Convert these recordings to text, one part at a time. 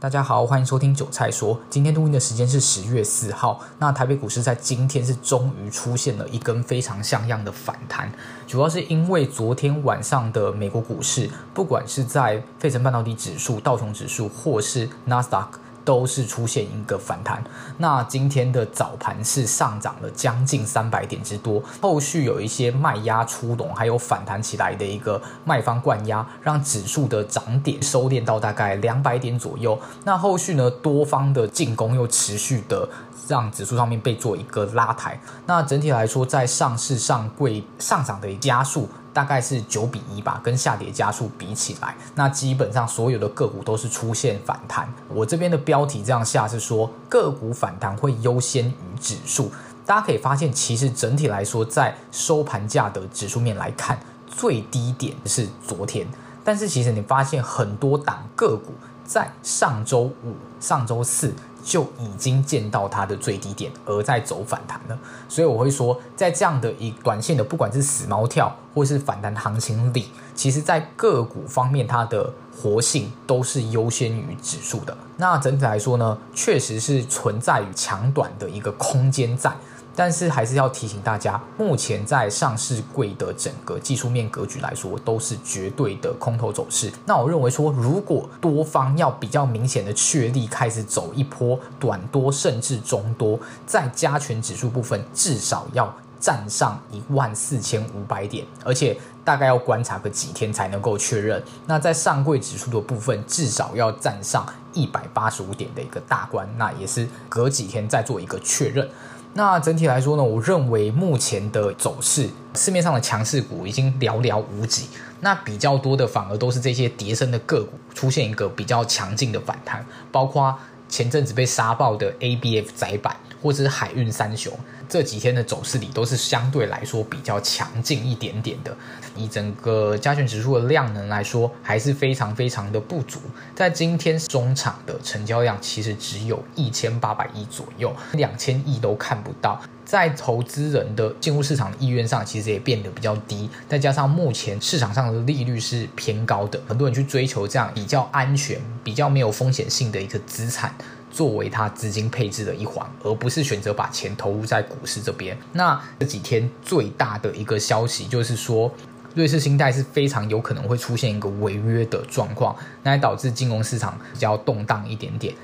大家好，欢迎收听韭菜说。今天录音的时间是十月四号。那台北股市在今天是终于出现了一根非常像样的反弹，主要是因为昨天晚上的美国股市，不管是在费城半导体指数、道琼指数，或是纳斯达克。都是出现一个反弹，那今天的早盘是上涨了将近三百点之多，后续有一些卖压出笼，还有反弹起来的一个卖方灌压，让指数的涨点收敛到大概两百点左右。那后续呢，多方的进攻又持续的让指数上面被做一个拉抬。那整体来说，在上市上柜上涨的加速。大概是九比一吧，跟下跌加速比起来，那基本上所有的个股都是出现反弹。我这边的标题这样下是说，个股反弹会优先于指数。大家可以发现，其实整体来说，在收盘价的指数面来看，最低点是昨天，但是其实你发现很多档个股在上周五、上周四。就已经见到它的最低点，而在走反弹了。所以我会说，在这样的一短线的，不管是死猫跳或是反弹行情里，其实在个股方面，它的活性都是优先于指数的。那整体来说呢，确实是存在于强短的一个空间在。但是还是要提醒大家，目前在上市柜的整个技术面格局来说，都是绝对的空头走势。那我认为说，如果多方要比较明显的确立开始走一波短多甚至中多，在加权指数部分至少要站上一万四千五百点，而且大概要观察个几天才能够确认。那在上柜指数的部分，至少要站上一百八十五点的一个大关，那也是隔几天再做一个确认。那整体来说呢，我认为目前的走势，市面上的强势股已经寥寥无几。那比较多的反而都是这些叠升的个股出现一个比较强劲的反弹，包括前阵子被杀爆的 ABF 窄板，或者是海运三雄，这几天的走势里都是相对来说比较强劲一点点的。以整个加权指数的量能来说，还是非常非常的不足。在今天中场的成交量其实只有一千八百亿左右，两千亿都看不到。在投资人的进入市场的意愿上，其实也变得比较低。再加上目前市场上的利率是偏高的，很多人去追求这样比较安全、比较没有风险性的一个资产。作为他资金配置的一环，而不是选择把钱投入在股市这边。那这几天最大的一个消息就是说，瑞士信贷是非常有可能会出现一个违约的状况，那也导致金融市场比较动荡一点点。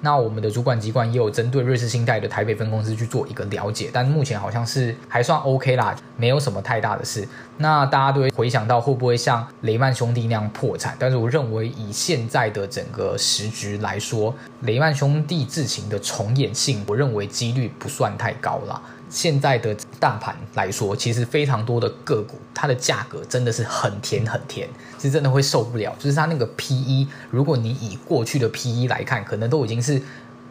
那我们的主管机关也有针对瑞士信贷的台北分公司去做一个了解，但目前好像是还算 OK 啦，没有什么太大的事。那大家都会回想到会不会像雷曼兄弟那样破产？但是我认为以现在的整个时局来说，雷曼兄弟事情的重演性，我认为几率不算太高了。现在的大盘来说，其实非常多的个股，它的价格真的是很甜很甜，是真的会受不了。就是它那个 PE，如果你以过去的 PE 来看，可能都已经是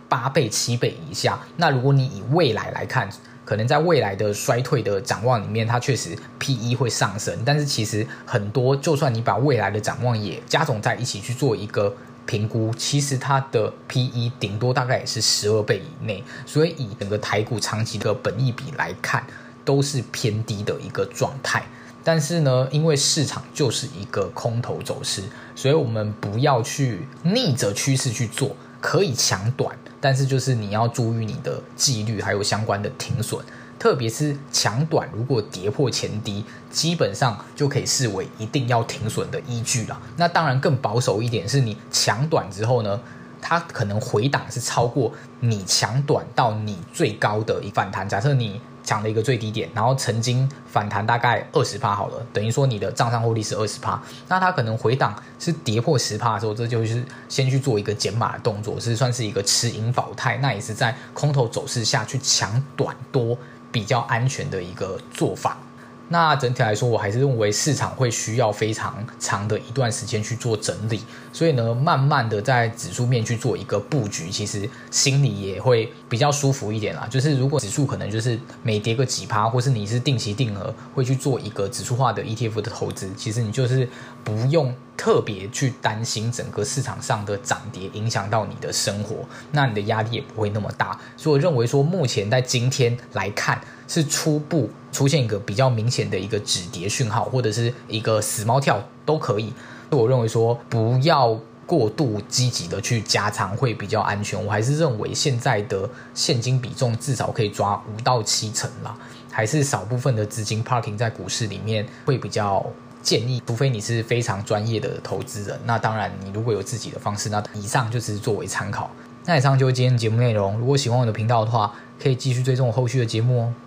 八倍、七倍以下。那如果你以未来来看，可能在未来的衰退的展望里面，它确实 PE 会上升。但是其实很多，就算你把未来的展望也加总在一起去做一个。评估其实它的 PE 顶多大概也是十二倍以内，所以以整个台股长期的本益比来看，都是偏低的一个状态。但是呢，因为市场就是一个空头走势，所以我们不要去逆着趋势去做，可以抢短，但是就是你要注意你的纪律，还有相关的停损。特别是强短，如果跌破前低，基本上就可以视为一定要停损的依据了。那当然更保守一点，是你强短之后呢，它可能回档是超过你强短到你最高的一反弹。假设你抢了一个最低点，然后曾经反弹大概二十趴好了，等于说你的账上获利是二十趴。那它可能回档是跌破十趴的时候，这就是先去做一个减码的动作，是算是一个持盈保态。那也是在空头走势下去抢短多。比较安全的一个做法。那整体来说，我还是认为市场会需要非常长的一段时间去做整理，所以呢，慢慢的在指数面去做一个布局，其实心里也会比较舒服一点啦。就是如果指数可能就是每跌个几趴，或是你是定期定额会去做一个指数化的 ETF 的投资，其实你就是不用特别去担心整个市场上的涨跌影响到你的生活，那你的压力也不会那么大。所以我认为说，目前在今天来看。是初步出现一个比较明显的一个止跌讯号，或者是一个死猫跳都可以。我认为说不要过度积极的去加仓会比较安全。我还是认为现在的现金比重至少可以抓五到七成啦，还是少部分的资金 parking 在股市里面会比较建议，除非你是非常专业的投资人。那当然，你如果有自己的方式，那以上就是作为参考。那以上就是今天的节目内容。如果喜欢我的频道的话，可以继续追踪我后续的节目哦。